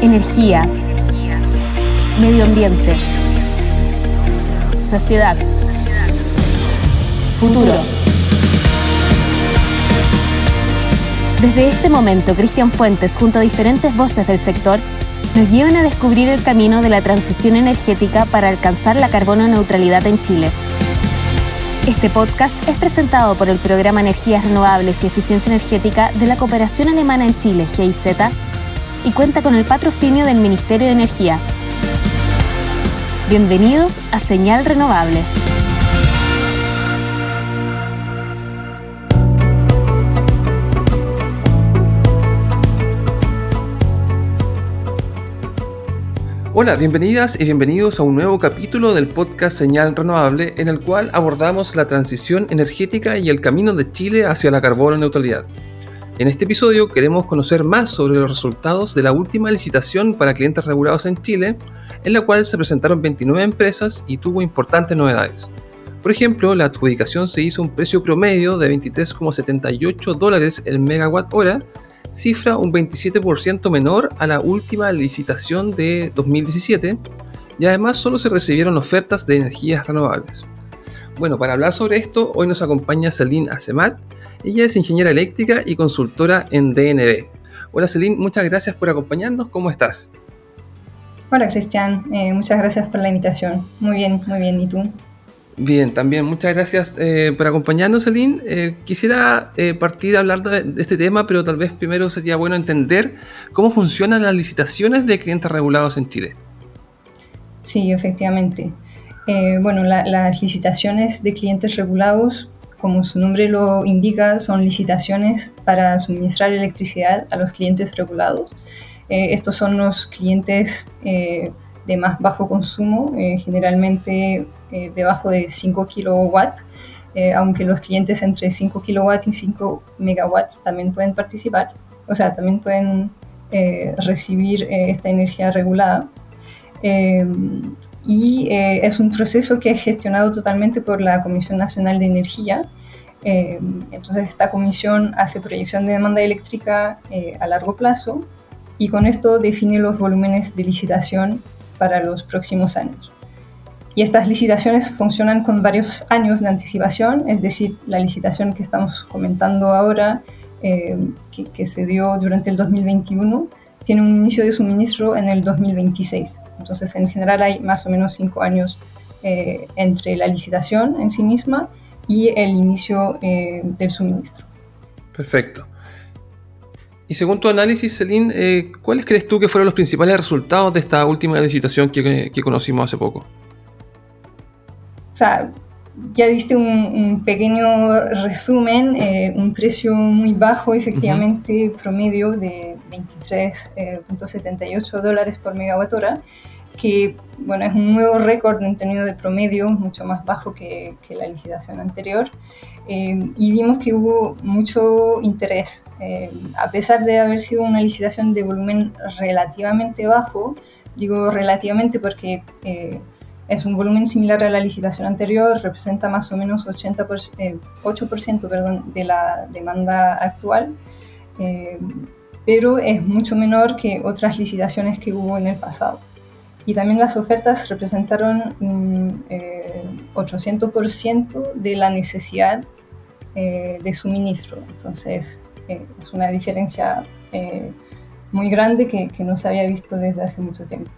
Energía. Medio ambiente. Sociedad. Futuro. Desde este momento, Cristian Fuentes, junto a diferentes voces del sector, nos llevan a descubrir el camino de la transición energética para alcanzar la carbono neutralidad en Chile. Este podcast es presentado por el Programa Energías Renovables y Eficiencia Energética de la Cooperación Alemana en Chile, GIZ, y cuenta con el patrocinio del Ministerio de Energía. Bienvenidos a Señal Renovable. Hola, bienvenidas y bienvenidos a un nuevo capítulo del podcast Señal Renovable en el cual abordamos la transición energética y el camino de Chile hacia la carbono neutralidad. En este episodio queremos conocer más sobre los resultados de la última licitación para clientes regulados en Chile, en la cual se presentaron 29 empresas y tuvo importantes novedades. Por ejemplo, la adjudicación se hizo a un precio promedio de 23,78 dólares el megawatt hora cifra un 27% menor a la última licitación de 2017 y además solo se recibieron ofertas de energías renovables. Bueno, para hablar sobre esto, hoy nos acompaña Celine Asemat. Ella es ingeniera eléctrica y consultora en DNB. Hola Celine, muchas gracias por acompañarnos. ¿Cómo estás? Hola Cristian, eh, muchas gracias por la invitación. Muy bien, muy bien. ¿Y tú? Bien, también muchas gracias eh, por acompañarnos, Celine. Eh, quisiera eh, partir a hablar de, este tema, pero tal vez primero sería bueno entender cómo funcionan las licitaciones de clientes regulados en Chile. Sí, efectivamente. Bueno, las licitaciones de clientes regulados, como su nombre lo indica, son licitaciones para suministrar electricidad a los clientes regulados. estos son los clientes de más bajo consumo, generalmente eh, debajo de 5 kilowatts, eh, aunque los clientes entre 5 kilowatts y 5 megawatts también pueden participar, o sea, también pueden eh, recibir esta energía regulada. Y es un proceso que es gestionado totalmente por la Comisión Nacional de Energía. entonces, esta comisión hace proyección de demanda eléctrica a largo plazo y con esto define los volúmenes de licitación para los próximos años. Y estas licitaciones funcionan con varios años de anticipación, es decir, la licitación que estamos comentando ahora, eh, que, se dio durante el 2021, tiene un inicio de suministro en el 2026. Entonces, en general hay más o menos cinco años eh, entre la licitación en sí misma y el inicio eh, del suministro. Perfecto. Y según tu análisis, Celine, ¿cuáles crees tú que fueron los principales resultados de esta última licitación que conocimos hace poco? O sea, ya diste un, pequeño resumen, eh, un precio muy bajo, efectivamente, promedio de 23.78 eh, dólares por megawatt hora, que bueno, es un nuevo récord en términos de promedio, mucho más bajo que, la licitación anterior. Eh, y vimos que hubo mucho interés. a pesar de haber sido una licitación de volumen relativamente bajo, digo relativamente porque es un volumen similar a la licitación anterior, representa más o menos 80%, 8% eh, perdón, de la demanda actual, eh, pero es mucho menor que otras licitaciones que hubo en el pasado. Y también las ofertas representaron 800% eh, de la necesidad de suministro. Entonces, es una diferencia muy grande que no se había visto desde hace mucho tiempo.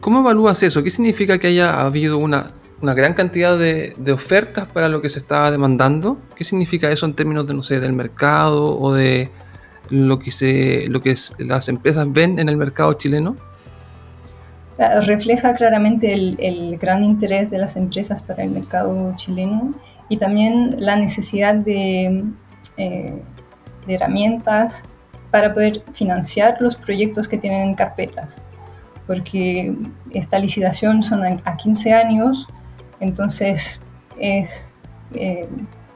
¿Cómo evalúas eso? ¿Qué significa que haya habido una, gran cantidad de, ofertas para lo que se estaba demandando? ¿Qué significa eso en términos de, no sé, del mercado o de lo que, se, lo que las empresas ven en el mercado chileno? Refleja claramente el, gran interés de las empresas para el mercado chileno y también la necesidad de, eh, de herramientas para poder financiar los proyectos que tienen en carpetas porque esta licitación son a 15 años, entonces eh,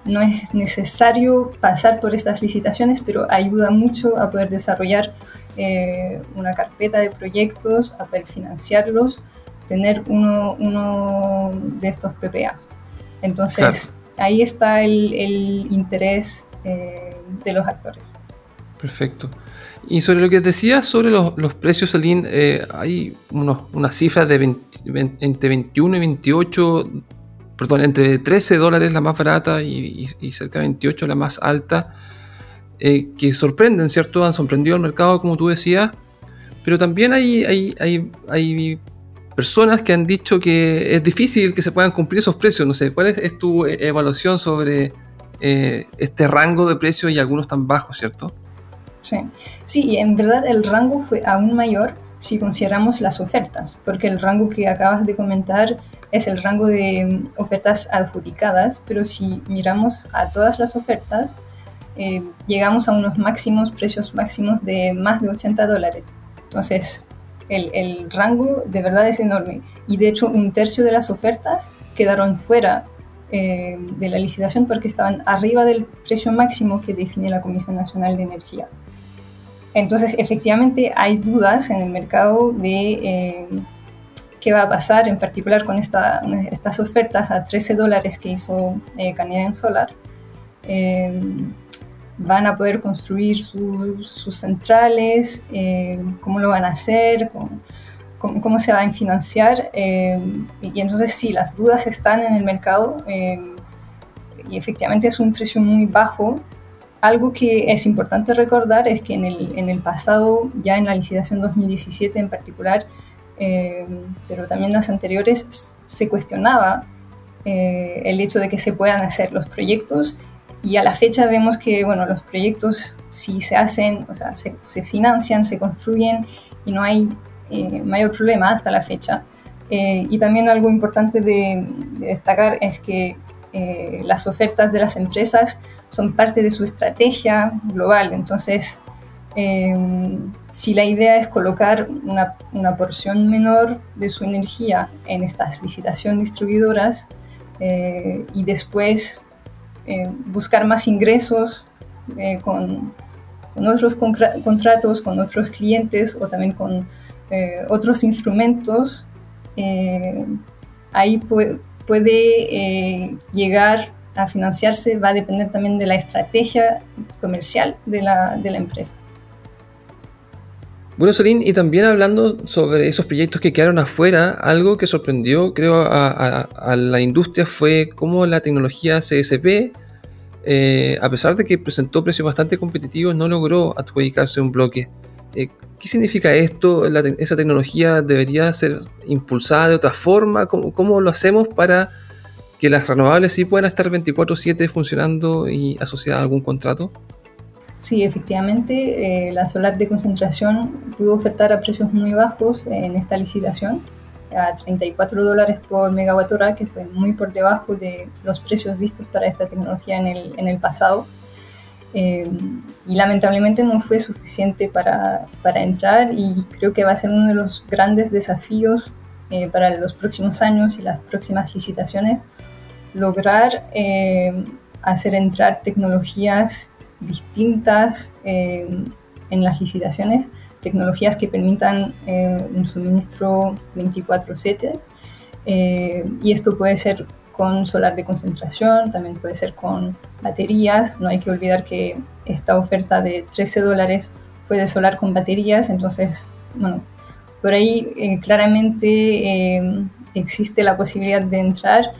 no es necesario pasar por estas licitaciones, pero ayuda mucho a poder desarrollar eh, una carpeta de proyectos, a poder financiarlos, tener uno, de estos PPAs. Entonces, ahí está el, interés eh, de los actores. Perfecto. Y sobre lo que decías sobre los, precios, Saline, eh, hay unos, unas cifras de entre 21 y 28, perdón, entre 13 dólares la más barata y, cerca de 28 la más alta, eh, que sorprenden, ¿cierto? Han sorprendido al mercado, como tú decías, pero también hay, hay, hay, hay personas que han dicho que es difícil que se puedan cumplir esos precios. No sé, ¿cuál es, tu evaluación sobre eh, este rango de precios y algunos tan bajos, ¿cierto? Sí. sí, en verdad el rango fue aún mayor si consideramos las ofertas, porque el rango que acabas de comentar es el rango de mm, ofertas adjudicadas, pero si miramos a todas las ofertas, eh, llegamos a unos máximos, precios máximos de más de 80 dólares. Entonces, el, el, rango de verdad es enorme. Y de hecho, un tercio de las ofertas quedaron fuera eh, de la licitación porque estaban arriba del precio máximo que define la Comisión Nacional de Energía. Entonces, efectivamente, hay dudas en el mercado de eh, qué va a pasar, en particular con estas ofertas a 13 dólares que hizo eh, Canadian Solar. Eh, van a poder construir sus centrales, cómo lo van a hacer, cómo, cómo, se van a financiar. y entonces, sí, las dudas están en el mercado y efectivamente es un precio muy bajo algo que es importante recordar es que en el, en el pasado, ya en la licitación 2017 en particular, eh, pero también las anteriores, se cuestionaba eh, el hecho de que se puedan hacer los proyectos y a la fecha vemos que bueno, los proyectos si se hacen, o sea, se, se financian, se construyen y no hay eh, mayor problema hasta la fecha. y también algo importante de, de destacar es que las ofertas de las empresas son parte de su estrategia global. Entonces, eh, si la idea es colocar una, porción menor de su energía en estas licitaciones distribuidoras eh, y después eh, buscar más ingresos con, con, otros contratos, con otros clientes o también con otros instrumentos, ahí puede, llegar a financiarse va a depender también de la estrategia comercial de la empresa. Bueno, Solín, y también hablando sobre esos proyectos que quedaron afuera, algo que sorprendió, creo, a, la industria fue cómo la tecnología CSP, eh, a pesar de que presentó precios bastante competitivos, no logró adjudicarse un bloque. Eh, ¿Qué significa esto? ¿Esa tecnología debería ser impulsada de otra forma? ¿Cómo, cómo lo hacemos para que las renovables sí puedan estar 24/7 funcionando y asociadas a algún contrato? Sí, efectivamente, eh, la solar de concentración pudo ofertar a precios muy bajos en esta licitación, a 34 dólares por megawatt hora, que fue muy por debajo de los precios vistos para esta tecnología en el, en el pasado. Eh, y lamentablemente no fue suficiente para, para, entrar y creo que va a ser uno de los grandes desafíos eh, para los próximos años y las próximas licitaciones lograr eh, hacer entrar tecnologías distintas eh, en las licitaciones, tecnologías que permitan eh, un suministro 24/7 y esto puede ser con solar de concentración, también puede ser con baterías. No hay que olvidar que esta oferta de 13 dólares fue de solar con baterías, entonces, bueno, por ahí claramente existe la posibilidad de entrar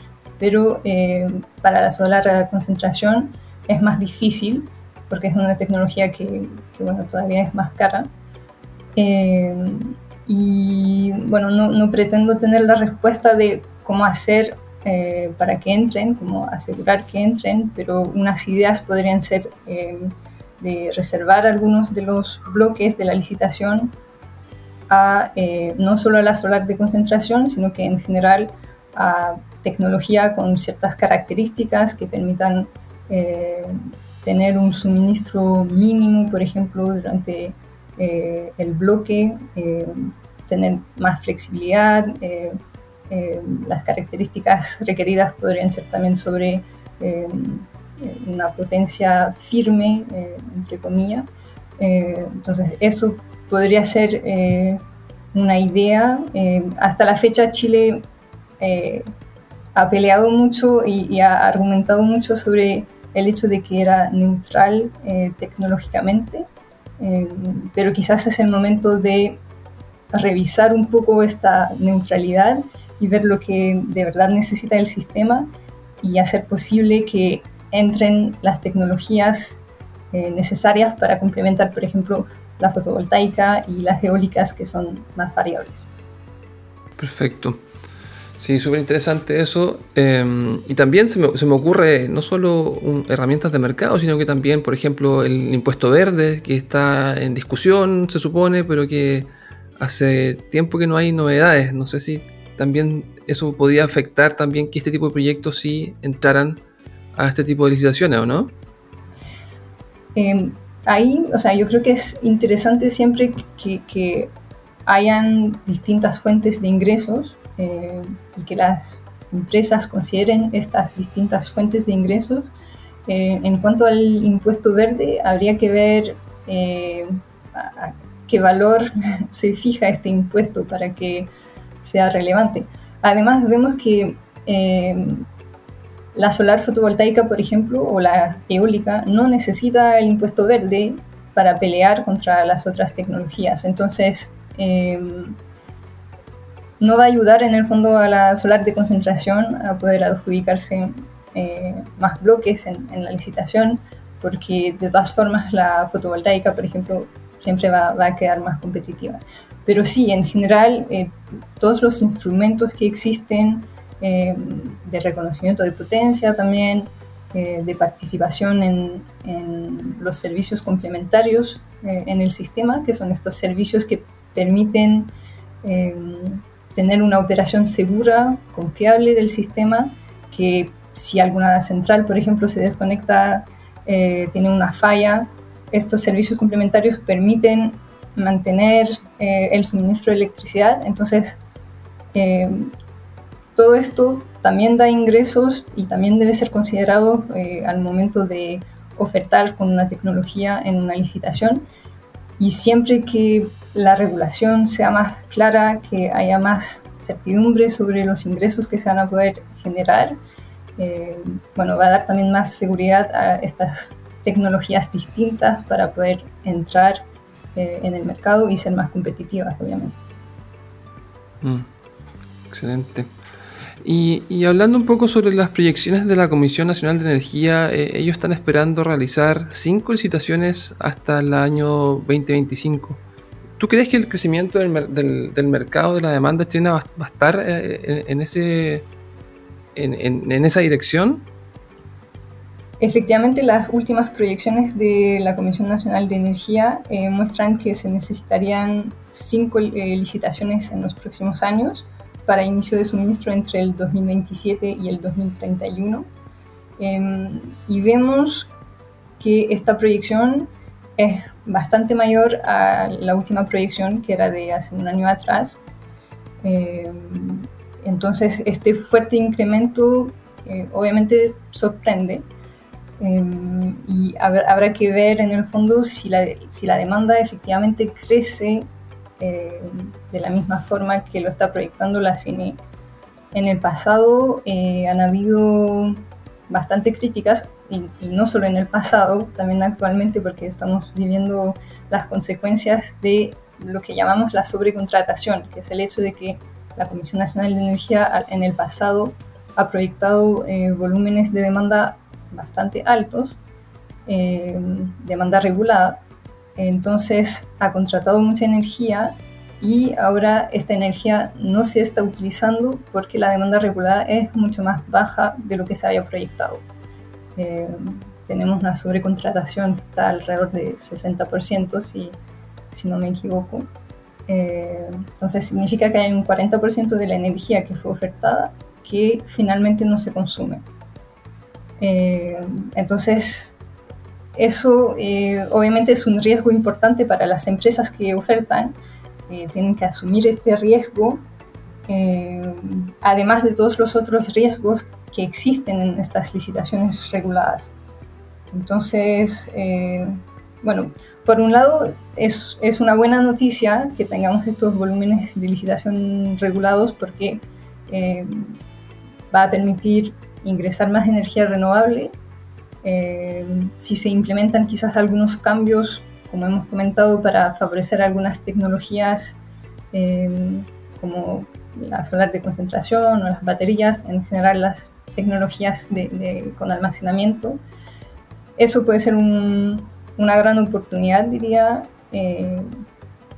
pero eh, para la solar concentración es más difícil porque es una tecnología que, bueno, todavía es más cara. Eh, y bueno, no, no, pretendo tener la respuesta de cómo hacer eh, para que entren, cómo asegurar que entren, pero unas ideas podrían ser de reservar algunos de los bloques de la licitación a no solo a la solar de concentración, sino que en general a tecnología con ciertas características que permitan eh, tener un suministro mínimo, por ejemplo, durante eh, el bloque, eh, tener más flexibilidad. las características requeridas podrían ser también sobre una potencia firme, entre comillas. entonces, eso podría ser una idea. hasta la fecha, Chile ha peleado mucho y, ha argumentado mucho sobre el hecho de que era neutral eh, tecnológicamente, pero quizás es el momento de revisar un poco esta neutralidad y ver lo que de verdad necesita el sistema y hacer posible que entren las tecnologías eh, necesarias para complementar, por ejemplo, la fotovoltaica y las eólicas que son más variables. Perfecto. Sí, súper interesante eso. Em, y también se me, se me, ocurre no solo herramientas de mercado, sino que también, por ejemplo, el impuesto verde, que está en discusión, se supone, pero que hace tiempo que no hay novedades. No sé si también eso podría afectar también que este tipo de proyectos sí entraran a este tipo de licitaciones, ¿o no? Em, ahí, o sea, yo creo que es interesante siempre que, hayan distintas fuentes de ingresos eh, y que las empresas consideren estas distintas fuentes de ingresos. Eh, en cuanto al impuesto verde, habría que ver eh, a, qué valor se fija este impuesto para que sea relevante. Además, vemos que la solar fotovoltaica, por ejemplo, o la eólica, no necesita el impuesto verde para pelear contra las otras tecnologías. Entonces, em, no va a ayudar en el fondo a la solar de concentración a poder adjudicarse eh, más bloques en, la licitación, porque de todas formas la fotovoltaica, por ejemplo, siempre va, a quedar más competitiva. Pero sí, en general, eh, todos los instrumentos que existen eh, de reconocimiento de potencia también, de participación en, los servicios complementarios en el sistema, que son estos servicios que permiten tener una operación segura, confiable del sistema, que si alguna central, por ejemplo, se desconecta, tiene una falla, estos servicios complementarios permiten mantener el suministro de electricidad. Entonces, todo esto también da ingresos y también debe ser considerado eh, al momento de ofertar con una tecnología en una licitación. Y siempre que la regulación sea más clara, que haya más certidumbre sobre los ingresos que se van a poder generar, eh, bueno, va a dar también más seguridad a estas tecnologías distintas para poder entrar eh, en el mercado y ser más competitivas, obviamente. Mm, excelente. Y, hablando un poco sobre las proyecciones de la Comisión Nacional de Energía, eh, ellos están esperando realizar cinco licitaciones hasta el año 2025. ¿Tú crees que el crecimiento del, mercado de la demanda chilena va, a estar eh, en, esa dirección? Efectivamente, las últimas proyecciones de la Comisión Nacional de Energía eh, muestran que se necesitarían cinco licitaciones en los próximos años para inicio de suministro entre el 2027 y el 2031. Em, y vemos que esta proyección es bastante mayor a la última proyección que era de hace un año atrás. Em, entonces, este fuerte incremento eh, obviamente sorprende em, y habrá, que ver en el fondo si la, si la demanda efectivamente crece eh, de la misma forma que lo está proyectando la CINE. En el pasado eh, han habido bastante críticas, y, no solo en el pasado, también actualmente, porque estamos viviendo las consecuencias de lo que llamamos la sobrecontratación, que es el hecho de que la Comisión Nacional de Energía en el pasado ha proyectado eh, volúmenes de demanda bastante altos, demanda regulada, entonces ha contratado mucha energía y ahora esta energía no se está utilizando porque la demanda regulada es mucho más baja de lo que se había proyectado. Eh, tenemos una sobrecontratación que está alrededor de 60%, si, si no me equivoco. Eh, entonces significa que hay un 40% de la energía que fue ofertada que finalmente no se consume. Eh, entonces eso eh, obviamente es un riesgo importante para las empresas que ofertan, eh, tienen que asumir este riesgo, eh, además de todos los otros riesgos que existen en estas licitaciones reguladas. Entonces, bueno, por un lado es, es, una buena noticia que tengamos estos volúmenes de licitación regulados porque va a permitir ingresar más energía renovable eh, si se implementan quizás algunos cambios como hemos comentado, para favorecer algunas tecnologías como la solar de concentración o las baterías, en general las tecnologías con almacenamiento. Eso puede ser una gran oportunidad, diría, eh,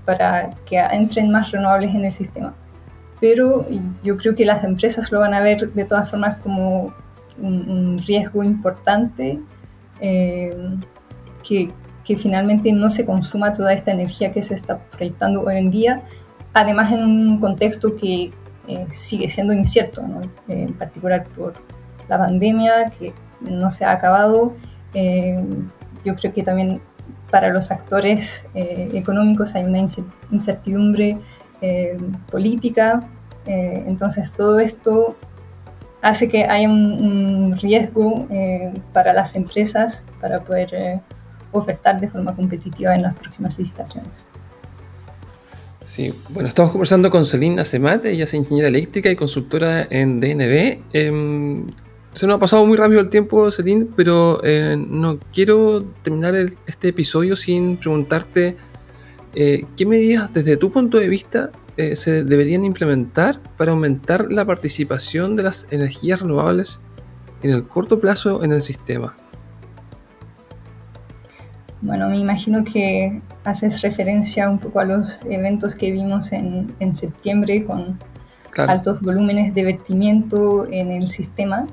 para que entren más renovables en el sistema. Pero yo creo que las empresas lo van a ver de todas formas como un, riesgo importante eh, que, que, finalmente no se consuma toda esta energía que se está proyectando hoy en día, además en un contexto que eh, sigue siendo incierto, en particular por la pandemia que no se ha acabado. yo creo que también para los actores eh, económicos hay una incertidumbre eh, política, eh, entonces todo esto hace que haya un, riesgo para las empresas para poder ofertar de forma competitiva en las próximas licitaciones. Sí, bueno, estamos conversando con Celine Asemate, ella es ingeniera eléctrica y consultora en DNB. Em, se nos ha pasado muy rápido el tiempo, Celine, pero eh, no quiero terminar este episodio sin preguntarte eh, qué medidas desde tu punto de vista eh, se deberían implementar para aumentar la participación de las energías renovables en el corto plazo en el sistema. Bueno, me imagino que haces referencia un poco a los eventos que vimos en, septiembre con altos volúmenes de vertimiento en el sistema.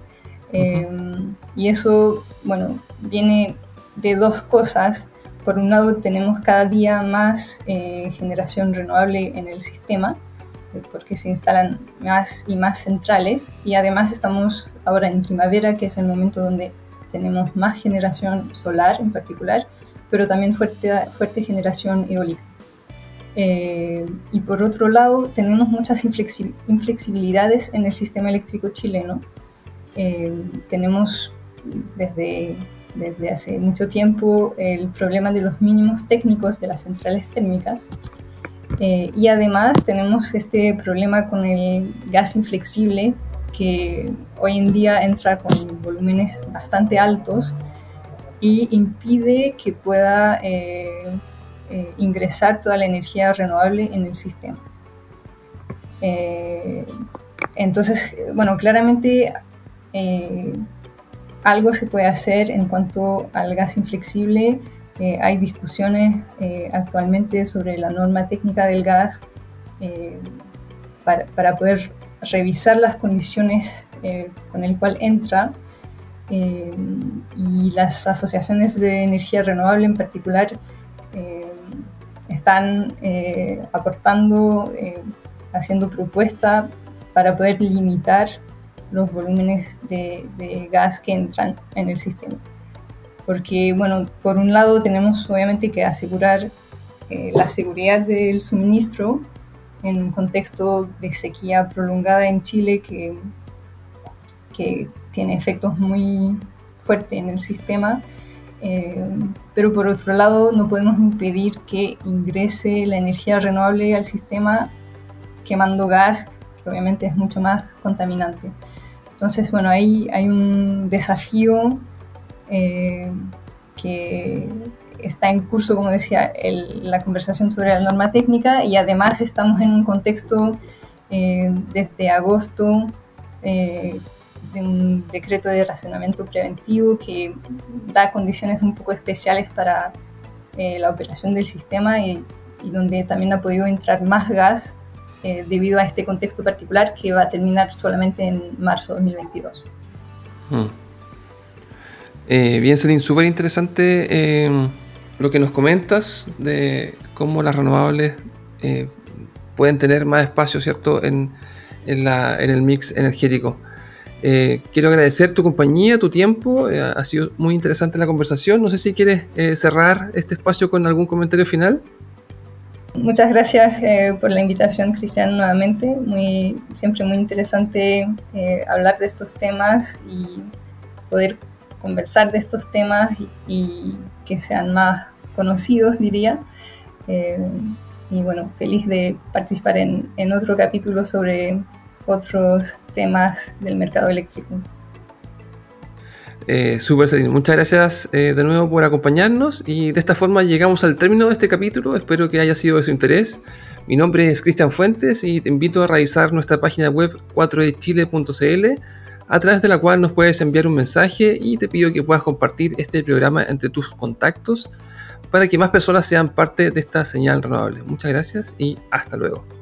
Em, y eso, bueno, viene de dos cosas. Por un lado, tenemos cada día más eh, generación renovable en el sistema, eh, porque se instalan más y más centrales. Y además estamos ahora en primavera, que es el momento donde tenemos más generación solar en particular, pero también fuerte, fuerte generación eólica. Eh, y por otro lado, tenemos muchas inflexibilidades en el sistema eléctrico chileno, eh, tenemos desde, desde hace mucho tiempo el problema de los mínimos técnicos de las centrales térmicas eh, y además tenemos este problema con el gas inflexible que hoy en día entra con volúmenes bastante altos y impide que pueda eh, ingresar toda la energía renovable en el sistema. entonces, bueno, claramente eh, algo se puede hacer en cuanto al gas inflexible. Eh, hay discusiones eh, actualmente sobre la norma técnica del gas para, para, poder revisar las condiciones con el cual entra y las asociaciones de energía renovable en particular están aportando, haciendo propuestas para poder limitar los volúmenes de, gas que entran en el sistema. Porque, bueno, por un lado tenemos obviamente que asegurar eh, la seguridad del suministro en un contexto de sequía prolongada en Chile que, que tiene efectos muy fuertes en el sistema. Eh, pero por otro lado no podemos impedir que ingrese la energía renovable al sistema quemando gas, que obviamente es mucho más contaminante. Entonces, bueno, ahí hay un desafío eh, que está en curso, como decía, la conversación sobre la norma técnica y además estamos en un contexto eh, desde agosto eh, de un decreto de racionamiento preventivo que da condiciones un poco especiales para la operación del sistema y, y donde también ha podido entrar más gas eh, debido a este contexto particular que va a terminar solamente en marzo de 2022. Hmm. Eh, bien, Celine, súper interesante eh, lo que nos comentas de cómo las renovables pueden tener más espacio, ¿cierto?, en, en, la, en el mix energético. quiero agradecer tu compañía, tu tiempo. ha sido muy interesante la conversación. No sé si quieres cerrar este espacio con algún comentario final. Muchas gracias eh, por la invitación, Cristian, nuevamente. Muy, siempre muy interesante eh, hablar de estos temas y poder conversar de estos temas y, que sean más conocidos, diría. Eh, y bueno, feliz de participar en, en otro capítulo sobre otros temas del mercado eléctrico. Eh, Súper Muchas gracias eh, de nuevo por acompañarnos y de esta forma llegamos al término de este capítulo. Espero que haya sido de su interés. Mi nombre es Cristian Fuentes y te invito a revisar nuestra página web 4dchile.cl a través de la cual nos puedes enviar un mensaje y te pido que puedas compartir este programa entre tus contactos para que más personas sean parte de esta señal renovable. Muchas gracias y hasta luego.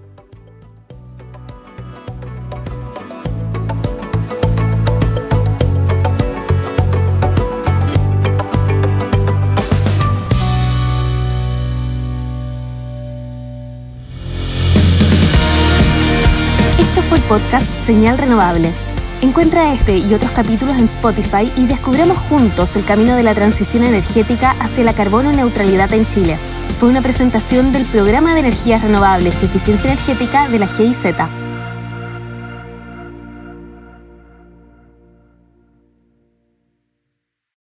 Podcast Señal Renovable Encuentra este y otros capítulos en Spotify y descubramos juntos el camino de la transición energética hacia la carbono neutralidad en Chile. Fue una presentación del Programa de Energías Renovables y Eficiencia Energética de la GIZ.